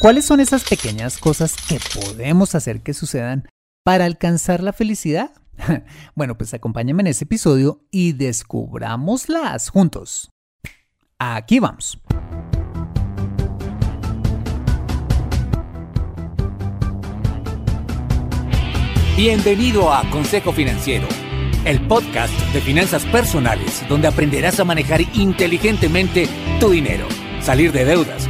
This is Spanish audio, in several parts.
¿Cuáles son esas pequeñas cosas que podemos hacer que sucedan para alcanzar la felicidad? Bueno, pues acompáñame en este episodio y descubrámoslas juntos. Aquí vamos. Bienvenido a Consejo Financiero, el podcast de finanzas personales donde aprenderás a manejar inteligentemente tu dinero, salir de deudas,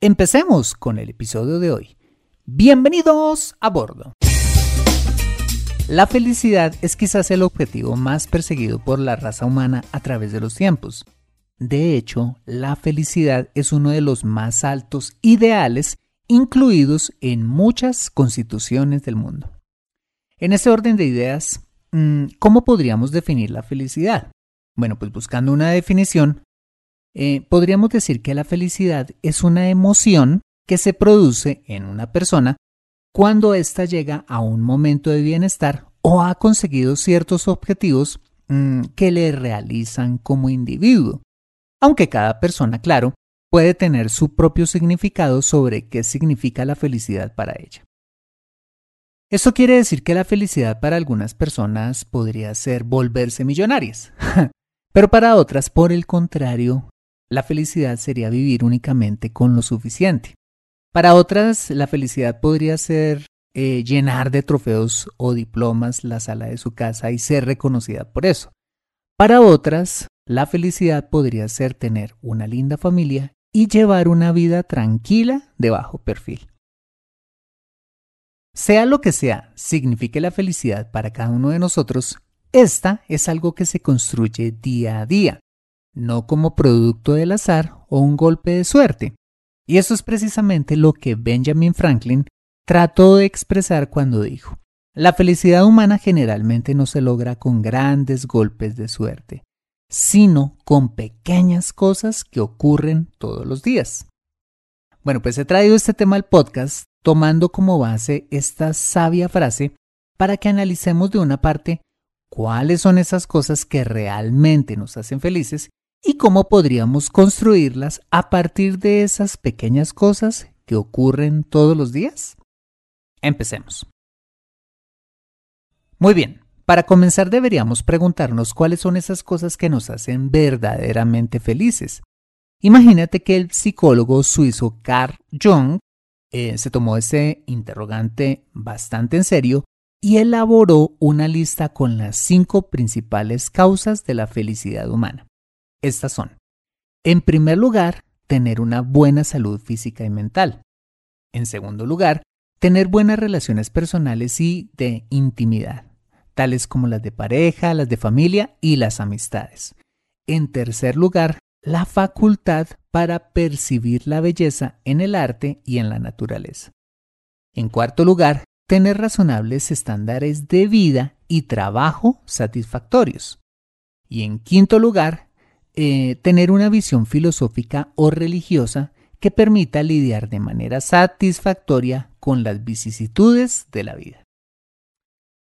empecemos con el episodio de hoy. Bienvenidos a bordo. La felicidad es quizás el objetivo más perseguido por la raza humana a través de los tiempos. De hecho, la felicidad es uno de los más altos ideales incluidos en muchas constituciones del mundo. En ese orden de ideas, mm, ¿cómo podríamos definir la felicidad? Bueno, pues buscando una definición, eh, podríamos decir que la felicidad es una emoción que se produce en una persona cuando ésta llega a un momento de bienestar o ha conseguido ciertos objetivos mm, que le realizan como individuo. Aunque cada persona, claro, puede tener su propio significado sobre qué significa la felicidad para ella. Esto quiere decir que la felicidad para algunas personas podría ser volverse millonarias, pero para otras, por el contrario, la felicidad sería vivir únicamente con lo suficiente. Para otras, la felicidad podría ser eh, llenar de trofeos o diplomas la sala de su casa y ser reconocida por eso. Para otras, la felicidad podría ser tener una linda familia y llevar una vida tranquila de bajo perfil. Sea lo que sea, signifique la felicidad para cada uno de nosotros, esta es algo que se construye día a día, no como producto del azar o un golpe de suerte. Y eso es precisamente lo que Benjamin Franklin trató de expresar cuando dijo, la felicidad humana generalmente no se logra con grandes golpes de suerte, sino con pequeñas cosas que ocurren todos los días. Bueno, pues he traído este tema al podcast tomando como base esta sabia frase para que analicemos de una parte cuáles son esas cosas que realmente nos hacen felices y cómo podríamos construirlas a partir de esas pequeñas cosas que ocurren todos los días? Empecemos. Muy bien, para comenzar deberíamos preguntarnos cuáles son esas cosas que nos hacen verdaderamente felices. Imagínate que el psicólogo suizo Carl Jung eh, se tomó ese interrogante bastante en serio y elaboró una lista con las cinco principales causas de la felicidad humana. Estas son, en primer lugar, tener una buena salud física y mental. En segundo lugar, tener buenas relaciones personales y de intimidad, tales como las de pareja, las de familia y las amistades. En tercer lugar, la facultad para percibir la belleza en el arte y en la naturaleza. En cuarto lugar, tener razonables estándares de vida y trabajo satisfactorios. Y en quinto lugar, eh, tener una visión filosófica o religiosa que permita lidiar de manera satisfactoria con las vicisitudes de la vida.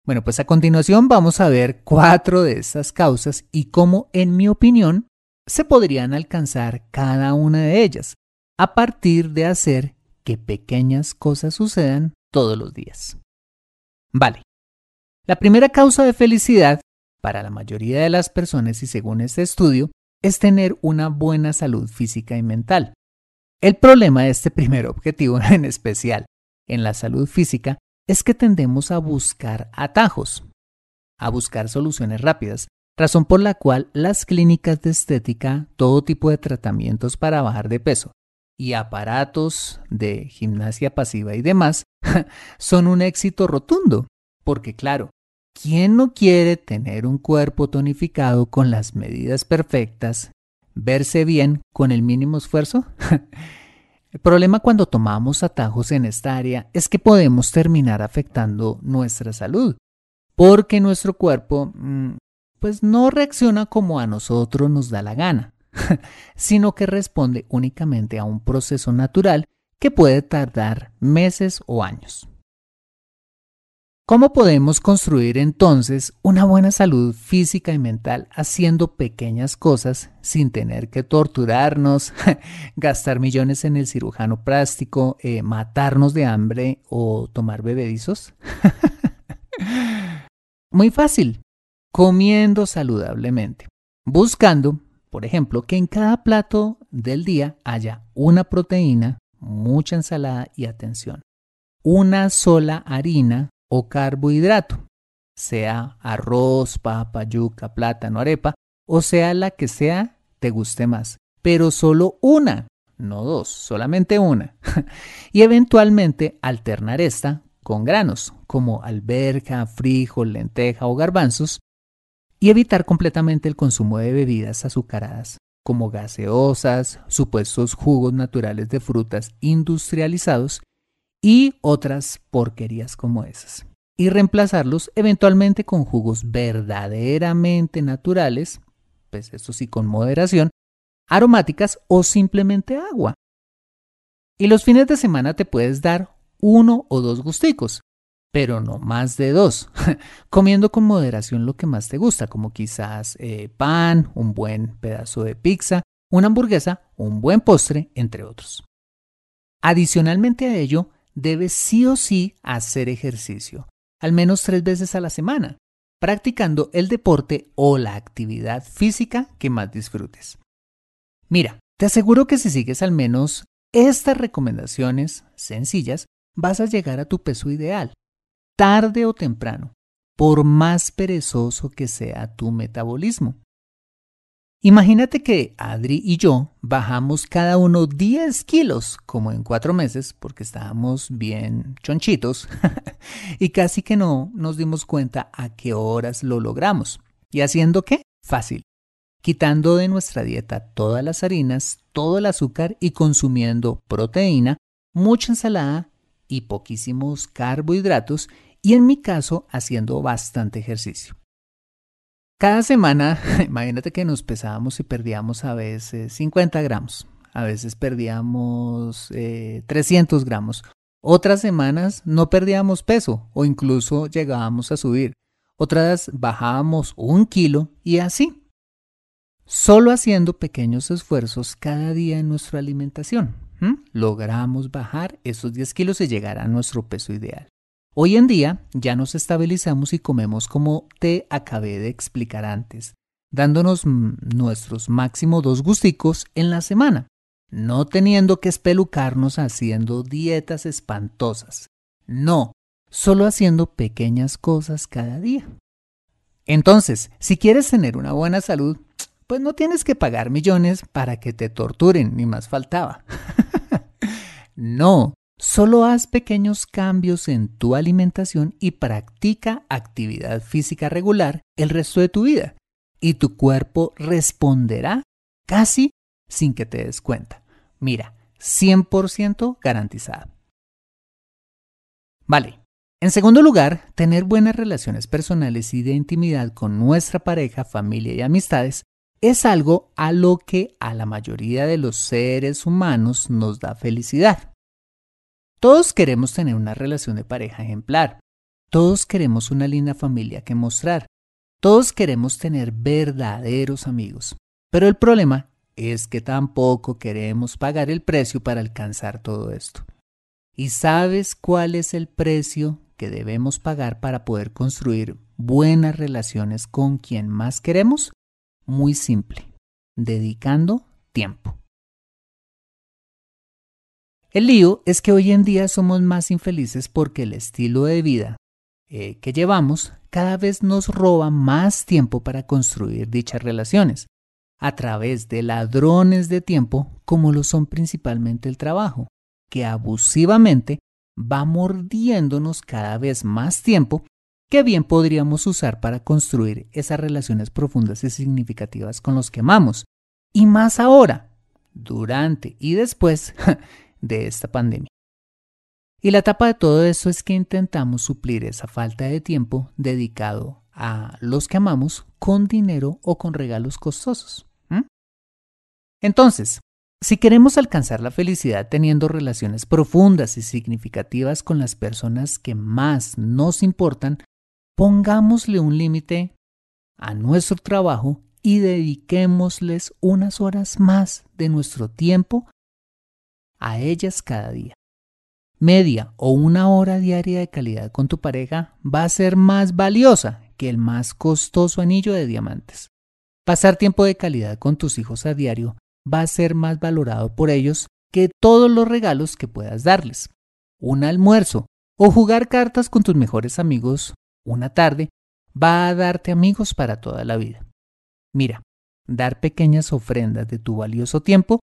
Bueno, pues a continuación vamos a ver cuatro de estas causas y cómo, en mi opinión, se podrían alcanzar cada una de ellas a partir de hacer que pequeñas cosas sucedan todos los días. Vale. La primera causa de felicidad para la mayoría de las personas y según este estudio es tener una buena salud física y mental. El problema de este primer objetivo en especial en la salud física es que tendemos a buscar atajos, a buscar soluciones rápidas, razón por la cual las clínicas de estética, todo tipo de tratamientos para bajar de peso y aparatos de gimnasia pasiva y demás son un éxito rotundo, porque claro, ¿quién no quiere tener un cuerpo tonificado con las medidas perfectas, verse bien con el mínimo esfuerzo? El problema cuando tomamos atajos en esta área es que podemos terminar afectando nuestra salud, porque nuestro cuerpo mm, pues no reacciona como a nosotros nos da la gana, sino que responde únicamente a un proceso natural que puede tardar meses o años. ¿Cómo podemos construir entonces una buena salud física y mental haciendo pequeñas cosas sin tener que torturarnos, gastar millones en el cirujano plástico, eh, matarnos de hambre o tomar bebedizos? Muy fácil, comiendo saludablemente, buscando, por ejemplo, que en cada plato del día haya una proteína, mucha ensalada y atención, una sola harina o carbohidrato, sea arroz, papa, yuca, plátano, arepa, o sea la que sea te guste más, pero solo una, no dos, solamente una. y eventualmente alternar esta con granos, como alberja, frijol, lenteja o garbanzos, y evitar completamente el consumo de bebidas azucaradas, como gaseosas, supuestos jugos naturales de frutas industrializados y otras porquerías como esas. Y reemplazarlos eventualmente con jugos verdaderamente naturales, pues eso sí con moderación, aromáticas o simplemente agua. Y los fines de semana te puedes dar uno o dos gusticos, pero no más de dos, comiendo con moderación lo que más te gusta, como quizás eh, pan, un buen pedazo de pizza, una hamburguesa, un buen postre, entre otros. Adicionalmente a ello, debes sí o sí hacer ejercicio, al menos tres veces a la semana, practicando el deporte o la actividad física que más disfrutes. Mira, te aseguro que si sigues al menos estas recomendaciones sencillas, vas a llegar a tu peso ideal, tarde o temprano, por más perezoso que sea tu metabolismo. Imagínate que Adri y yo bajamos cada uno 10 kilos, como en cuatro meses, porque estábamos bien chonchitos, y casi que no nos dimos cuenta a qué horas lo logramos. ¿Y haciendo qué? Fácil. Quitando de nuestra dieta todas las harinas, todo el azúcar y consumiendo proteína, mucha ensalada y poquísimos carbohidratos, y en mi caso haciendo bastante ejercicio. Cada semana, imagínate que nos pesábamos y perdíamos a veces 50 gramos, a veces perdíamos 300 eh, gramos. Otras semanas no perdíamos peso o incluso llegábamos a subir. Otras bajábamos un kilo y así. Solo haciendo pequeños esfuerzos cada día en nuestra alimentación, logramos bajar esos 10 kilos y llegar a nuestro peso ideal. Hoy en día ya nos estabilizamos y comemos como te acabé de explicar antes, dándonos nuestros máximo dos gusticos en la semana, no teniendo que espelucarnos haciendo dietas espantosas. No, solo haciendo pequeñas cosas cada día. Entonces, si quieres tener una buena salud, pues no tienes que pagar millones para que te torturen, ni más faltaba. no, Solo haz pequeños cambios en tu alimentación y practica actividad física regular el resto de tu vida. y tu cuerpo responderá casi sin que te des cuenta. Mira, 100% garantizada. Vale. En segundo lugar, tener buenas relaciones personales y de intimidad con nuestra pareja, familia y amistades es algo a lo que a la mayoría de los seres humanos nos da felicidad. Todos queremos tener una relación de pareja ejemplar. Todos queremos una linda familia que mostrar. Todos queremos tener verdaderos amigos. Pero el problema es que tampoco queremos pagar el precio para alcanzar todo esto. ¿Y sabes cuál es el precio que debemos pagar para poder construir buenas relaciones con quien más queremos? Muy simple, dedicando tiempo. El lío es que hoy en día somos más infelices porque el estilo de vida eh, que llevamos cada vez nos roba más tiempo para construir dichas relaciones, a través de ladrones de tiempo como lo son principalmente el trabajo, que abusivamente va mordiéndonos cada vez más tiempo que bien podríamos usar para construir esas relaciones profundas y significativas con los que amamos, y más ahora, durante y después de esta pandemia. Y la tapa de todo eso es que intentamos suplir esa falta de tiempo dedicado a los que amamos con dinero o con regalos costosos. Entonces, si queremos alcanzar la felicidad teniendo relaciones profundas y significativas con las personas que más nos importan, pongámosle un límite a nuestro trabajo y dediquémosles unas horas más de nuestro tiempo a ellas cada día media o una hora diaria de calidad con tu pareja va a ser más valiosa que el más costoso anillo de diamantes. Pasar tiempo de calidad con tus hijos a diario va a ser más valorado por ellos que todos los regalos que puedas darles. Un almuerzo o jugar cartas con tus mejores amigos una tarde va a darte amigos para toda la vida. Mira, dar pequeñas ofrendas de tu valioso tiempo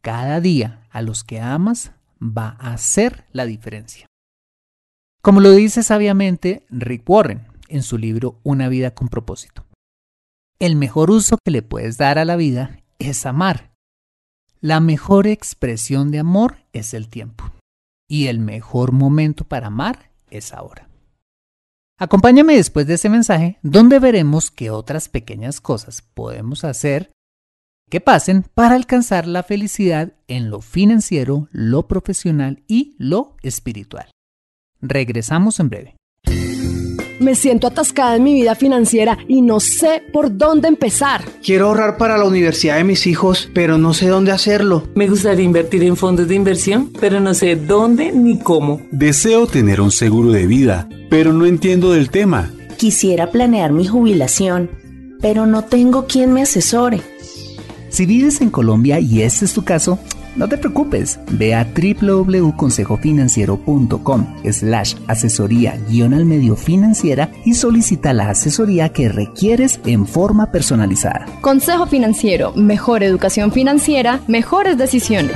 cada día a los que amas va a hacer la diferencia. Como lo dice sabiamente Rick Warren en su libro Una vida con propósito. El mejor uso que le puedes dar a la vida es amar. La mejor expresión de amor es el tiempo. Y el mejor momento para amar es ahora. Acompáñame después de ese mensaje donde veremos qué otras pequeñas cosas podemos hacer que pasen para alcanzar la felicidad en lo financiero, lo profesional y lo espiritual. Regresamos en breve. Me siento atascada en mi vida financiera y no sé por dónde empezar. Quiero ahorrar para la universidad de mis hijos, pero no sé dónde hacerlo. Me gustaría invertir en fondos de inversión, pero no sé dónde ni cómo. Deseo tener un seguro de vida, pero no entiendo del tema. Quisiera planear mi jubilación, pero no tengo quien me asesore. Si vives en Colombia y este es tu caso, no te preocupes, ve a www.consejofinanciero.com slash asesoría guion al medio financiera y solicita la asesoría que requieres en forma personalizada. Consejo Financiero, mejor educación financiera, mejores decisiones.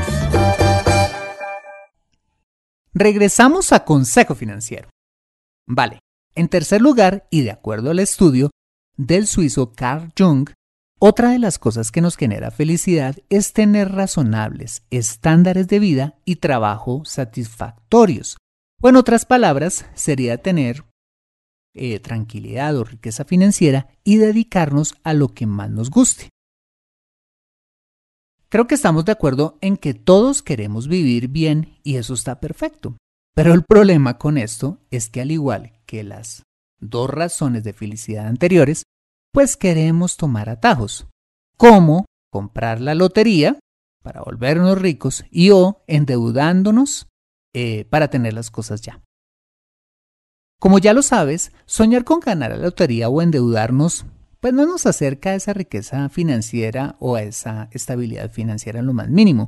Regresamos a Consejo Financiero. Vale, en tercer lugar, y de acuerdo al estudio del suizo Carl Jung, otra de las cosas que nos genera felicidad es tener razonables estándares de vida y trabajo satisfactorios. O en otras palabras, sería tener eh, tranquilidad o riqueza financiera y dedicarnos a lo que más nos guste. Creo que estamos de acuerdo en que todos queremos vivir bien y eso está perfecto. Pero el problema con esto es que al igual que las dos razones de felicidad anteriores, pues queremos tomar atajos, como comprar la lotería para volvernos ricos y o endeudándonos eh, para tener las cosas ya. Como ya lo sabes, soñar con ganar la lotería o endeudarnos pues no nos acerca a esa riqueza financiera o a esa estabilidad financiera en lo más mínimo.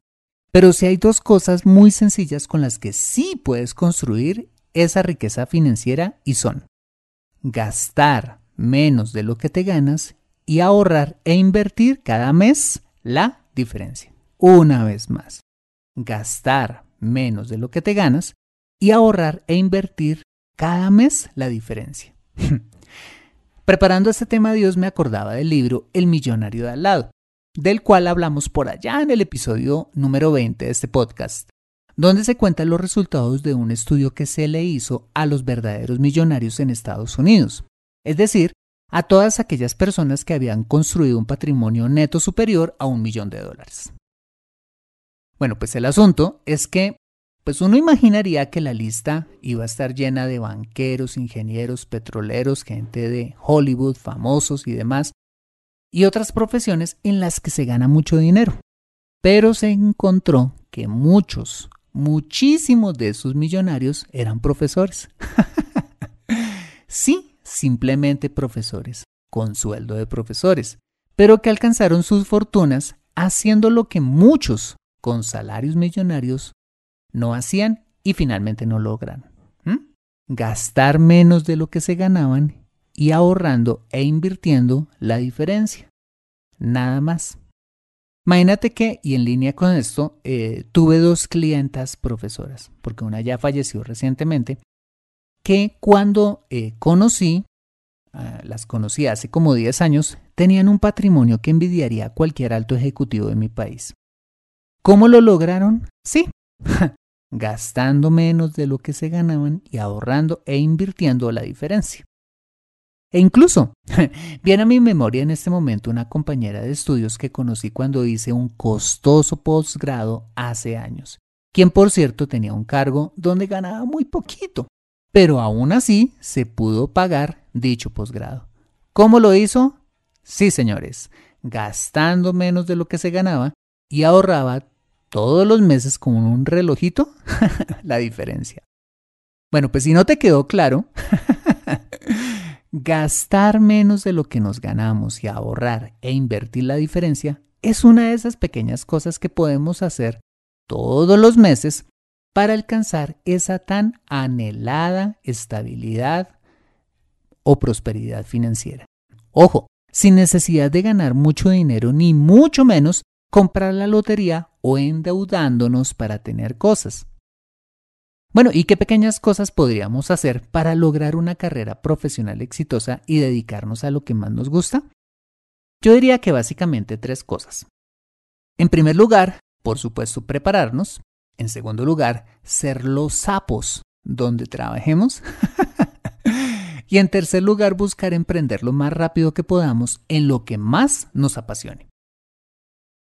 Pero sí hay dos cosas muy sencillas con las que sí puedes construir esa riqueza financiera y son gastar menos de lo que te ganas y ahorrar e invertir cada mes la diferencia. Una vez más, gastar menos de lo que te ganas y ahorrar e invertir cada mes la diferencia. Preparando este tema Dios me acordaba del libro El millonario de al lado, del cual hablamos por allá en el episodio número 20 de este podcast, donde se cuentan los resultados de un estudio que se le hizo a los verdaderos millonarios en Estados Unidos, es decir, a todas aquellas personas que habían construido un patrimonio neto superior a un millón de dólares. Bueno, pues el asunto es que pues uno imaginaría que la lista iba a estar llena de banqueros, ingenieros, petroleros, gente de Hollywood, famosos y demás, y otras profesiones en las que se gana mucho dinero. Pero se encontró que muchos, muchísimos de esos millonarios eran profesores. sí, simplemente profesores, con sueldo de profesores, pero que alcanzaron sus fortunas haciendo lo que muchos con salarios millonarios no hacían y finalmente no logran. Gastar menos de lo que se ganaban y ahorrando e invirtiendo la diferencia. Nada más. Imagínate que, y en línea con esto, eh, tuve dos clientas profesoras, porque una ya falleció recientemente, que cuando eh, conocí, ah, las conocí hace como 10 años, tenían un patrimonio que envidiaría a cualquier alto ejecutivo de mi país. ¿Cómo lo lograron? Sí, gastando menos de lo que se ganaban y ahorrando e invirtiendo la diferencia. E incluso, viene a mi memoria en este momento una compañera de estudios que conocí cuando hice un costoso posgrado hace años, quien por cierto tenía un cargo donde ganaba muy poquito, pero aún así se pudo pagar dicho posgrado. ¿Cómo lo hizo? Sí, señores, gastando menos de lo que se ganaba y ahorraba todos los meses con un relojito la diferencia. Bueno, pues si no te quedó claro, gastar menos de lo que nos ganamos y ahorrar e invertir la diferencia es una de esas pequeñas cosas que podemos hacer todos los meses para alcanzar esa tan anhelada estabilidad o prosperidad financiera. Ojo, sin necesidad de ganar mucho dinero ni mucho menos comprar la lotería o endeudándonos para tener cosas. Bueno, ¿y qué pequeñas cosas podríamos hacer para lograr una carrera profesional exitosa y dedicarnos a lo que más nos gusta? Yo diría que básicamente tres cosas. En primer lugar, por supuesto, prepararnos. En segundo lugar, ser los sapos donde trabajemos. y en tercer lugar, buscar emprender lo más rápido que podamos en lo que más nos apasione.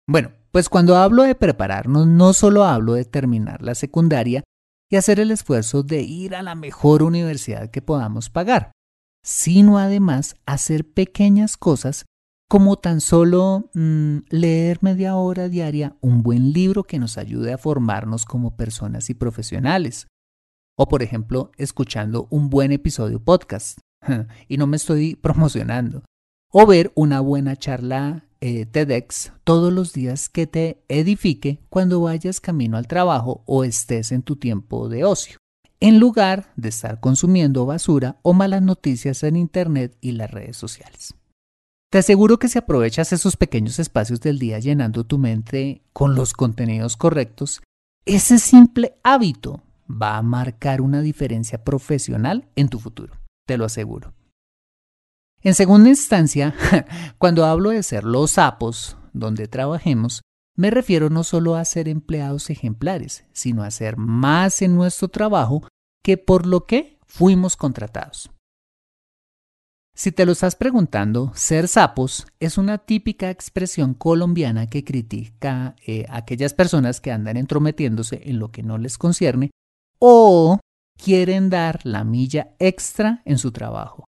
Bueno, pues cuando hablo de prepararnos, no solo hablo de terminar la secundaria y hacer el esfuerzo de ir a la mejor universidad que podamos pagar, sino además hacer pequeñas cosas como tan solo mm, leer media hora diaria un buen libro que nos ayude a formarnos como personas y profesionales. O por ejemplo, escuchando un buen episodio podcast. y no me estoy promocionando. O ver una buena charla eh, TEDx todos los días que te edifique cuando vayas camino al trabajo o estés en tu tiempo de ocio, en lugar de estar consumiendo basura o malas noticias en Internet y las redes sociales. Te aseguro que si aprovechas esos pequeños espacios del día llenando tu mente con los contenidos correctos, ese simple hábito va a marcar una diferencia profesional en tu futuro, te lo aseguro. En segunda instancia, cuando hablo de ser los sapos donde trabajemos, me refiero no solo a ser empleados ejemplares, sino a ser más en nuestro trabajo que por lo que fuimos contratados. Si te lo estás preguntando, ser sapos es una típica expresión colombiana que critica eh, a aquellas personas que andan entrometiéndose en lo que no les concierne o quieren dar la milla extra en su trabajo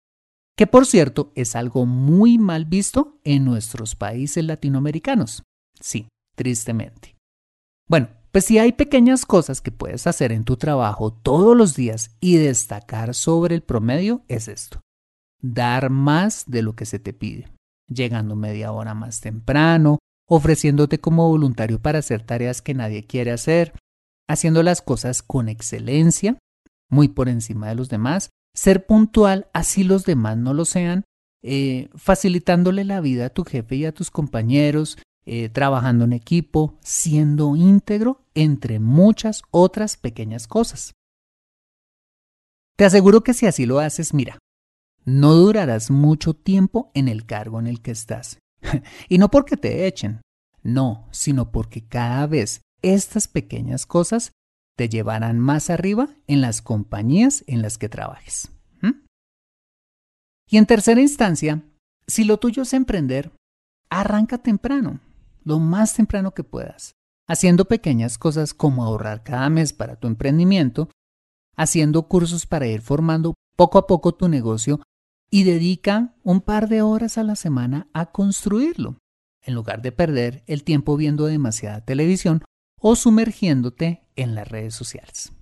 que por cierto es algo muy mal visto en nuestros países latinoamericanos. Sí, tristemente. Bueno, pues si hay pequeñas cosas que puedes hacer en tu trabajo todos los días y destacar sobre el promedio, es esto. Dar más de lo que se te pide, llegando media hora más temprano, ofreciéndote como voluntario para hacer tareas que nadie quiere hacer, haciendo las cosas con excelencia, muy por encima de los demás ser puntual, así los demás no lo sean, eh, facilitándole la vida a tu jefe y a tus compañeros, eh, trabajando en equipo, siendo íntegro, entre muchas otras pequeñas cosas. Te aseguro que si así lo haces, mira, no durarás mucho tiempo en el cargo en el que estás. y no porque te echen, no, sino porque cada vez estas pequeñas cosas te llevarán más arriba en las compañías en las que trabajes. Y en tercera instancia, si lo tuyo es emprender, arranca temprano, lo más temprano que puedas, haciendo pequeñas cosas como ahorrar cada mes para tu emprendimiento, haciendo cursos para ir formando poco a poco tu negocio y dedica un par de horas a la semana a construirlo, en lugar de perder el tiempo viendo demasiada televisión o sumergiéndote en las redes sociales.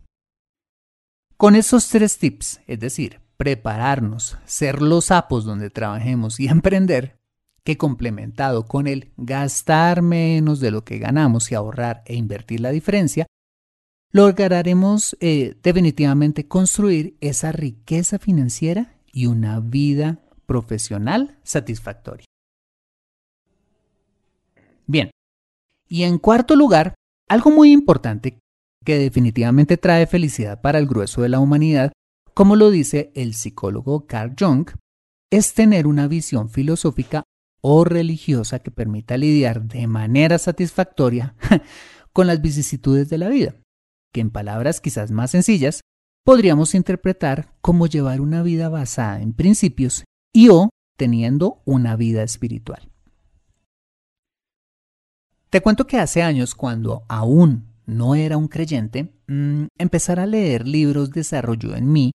Con esos tres tips, es decir, prepararnos, ser los sapos donde trabajemos y emprender, que complementado con el gastar menos de lo que ganamos y ahorrar e invertir la diferencia, lograremos eh, definitivamente construir esa riqueza financiera y una vida profesional satisfactoria. Bien, y en cuarto lugar, algo muy importante que definitivamente trae felicidad para el grueso de la humanidad, como lo dice el psicólogo Carl Jung, es tener una visión filosófica o religiosa que permita lidiar de manera satisfactoria con las vicisitudes de la vida, que en palabras quizás más sencillas podríamos interpretar como llevar una vida basada en principios y o teniendo una vida espiritual. Te cuento que hace años, cuando aún no era un creyente, mm, empezar a leer libros desarrolló en mí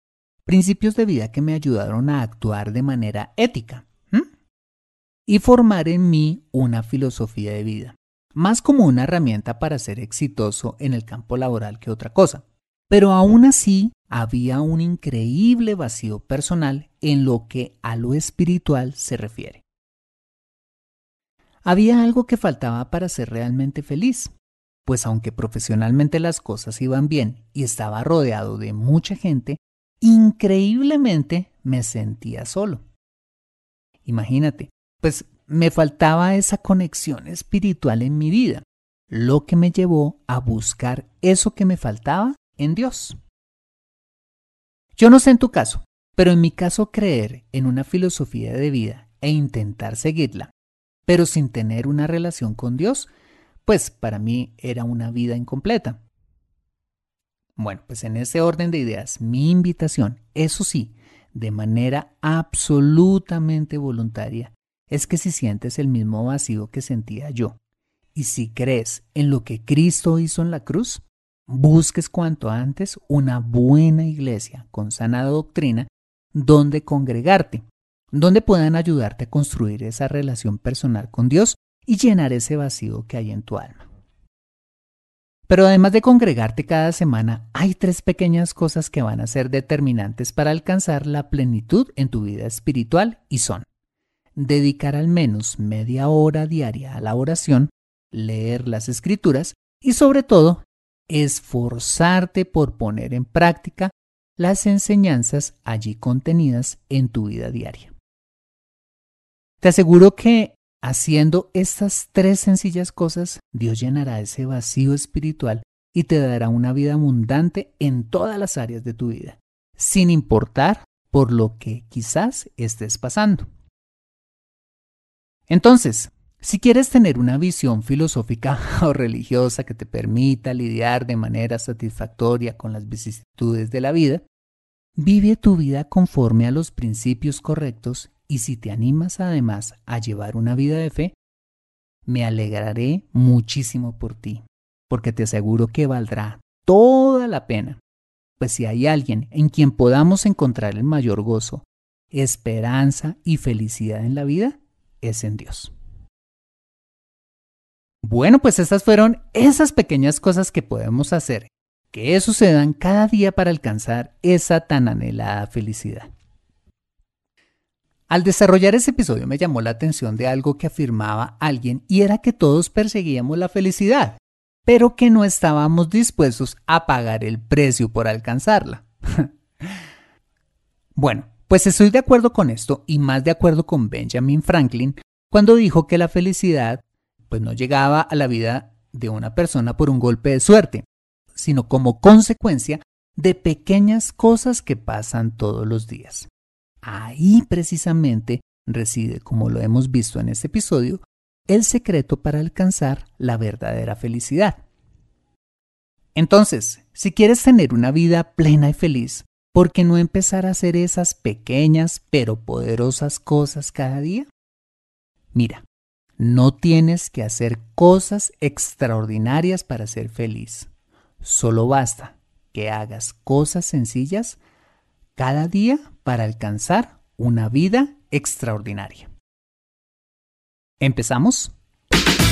principios de vida que me ayudaron a actuar de manera ética y formar en mí una filosofía de vida, más como una herramienta para ser exitoso en el campo laboral que otra cosa. Pero aún así había un increíble vacío personal en lo que a lo espiritual se refiere. Había algo que faltaba para ser realmente feliz, pues aunque profesionalmente las cosas iban bien y estaba rodeado de mucha gente, increíblemente me sentía solo. Imagínate, pues me faltaba esa conexión espiritual en mi vida, lo que me llevó a buscar eso que me faltaba en Dios. Yo no sé en tu caso, pero en mi caso creer en una filosofía de vida e intentar seguirla, pero sin tener una relación con Dios, pues para mí era una vida incompleta. Bueno, pues en ese orden de ideas, mi invitación, eso sí, de manera absolutamente voluntaria, es que si sientes el mismo vacío que sentía yo, y si crees en lo que Cristo hizo en la cruz, busques cuanto antes una buena iglesia con sana doctrina donde congregarte, donde puedan ayudarte a construir esa relación personal con Dios y llenar ese vacío que hay en tu alma. Pero además de congregarte cada semana, hay tres pequeñas cosas que van a ser determinantes para alcanzar la plenitud en tu vida espiritual y son dedicar al menos media hora diaria a la oración, leer las escrituras y sobre todo esforzarte por poner en práctica las enseñanzas allí contenidas en tu vida diaria. Te aseguro que haciendo estas tres sencillas cosas, Dios llenará ese vacío espiritual y te dará una vida abundante en todas las áreas de tu vida, sin importar por lo que quizás estés pasando. Entonces, si quieres tener una visión filosófica o religiosa que te permita lidiar de manera satisfactoria con las vicisitudes de la vida, vive tu vida conforme a los principios correctos y si te animas además a llevar una vida de fe, me alegraré muchísimo por ti, porque te aseguro que valdrá toda la pena. Pues si hay alguien en quien podamos encontrar el mayor gozo, esperanza y felicidad en la vida, es en Dios. Bueno, pues estas fueron esas pequeñas cosas que podemos hacer que sucedan cada día para alcanzar esa tan anhelada felicidad. Al desarrollar ese episodio me llamó la atención de algo que afirmaba alguien y era que todos perseguíamos la felicidad, pero que no estábamos dispuestos a pagar el precio por alcanzarla. bueno, pues estoy de acuerdo con esto y más de acuerdo con Benjamin Franklin cuando dijo que la felicidad pues no llegaba a la vida de una persona por un golpe de suerte, sino como consecuencia de pequeñas cosas que pasan todos los días. ahí precisamente reside, como lo hemos visto en este episodio, el secreto para alcanzar la verdadera felicidad. Entonces, si quieres tener una vida plena y feliz, ¿por qué no empezar a hacer esas pequeñas pero poderosas cosas cada día? Mira, no tienes que hacer cosas extraordinarias para ser feliz. Solo basta que hagas cosas sencillas cada día para alcanzar una vida extraordinaria. ¿Empezamos?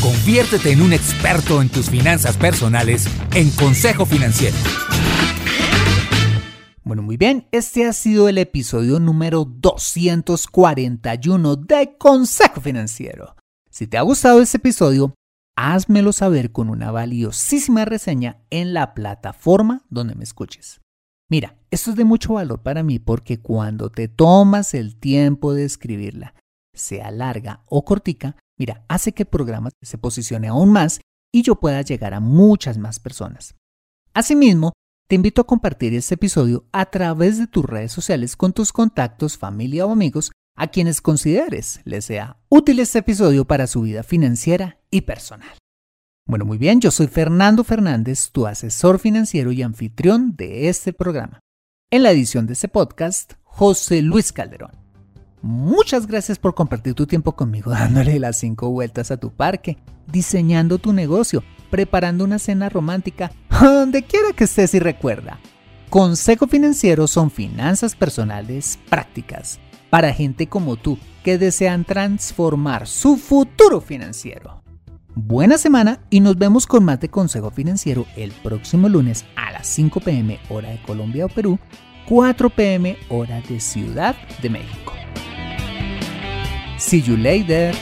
Conviértete en un experto en tus finanzas personales en Consejo Financiero. Bueno, muy bien, este ha sido el episodio número 241 de Consejo Financiero. Si te ha gustado este episodio, házmelo saber con una valiosísima reseña en la plataforma donde me escuches. Mira, esto es de mucho valor para mí porque cuando te tomas el tiempo de escribirla, sea larga o cortica, mira, hace que el programa se posicione aún más y yo pueda llegar a muchas más personas. Asimismo, te invito a compartir este episodio a través de tus redes sociales con tus contactos, familia o amigos a quienes consideres les sea útil este episodio para su vida financiera y personal. Bueno, muy bien, yo soy Fernando Fernández, tu asesor financiero y anfitrión de este programa. En la edición de este podcast, José Luis Calderón. Muchas gracias por compartir tu tiempo conmigo dándole las cinco vueltas a tu parque, diseñando tu negocio, preparando una cena romántica, donde quiera que estés y recuerda. Consejo Financiero son finanzas personales prácticas para gente como tú que desean transformar su futuro financiero. Buena semana y nos vemos con más de Consejo Financiero el próximo lunes a las 5 pm hora de Colombia o Perú, 4 pm hora de Ciudad de México. See you later.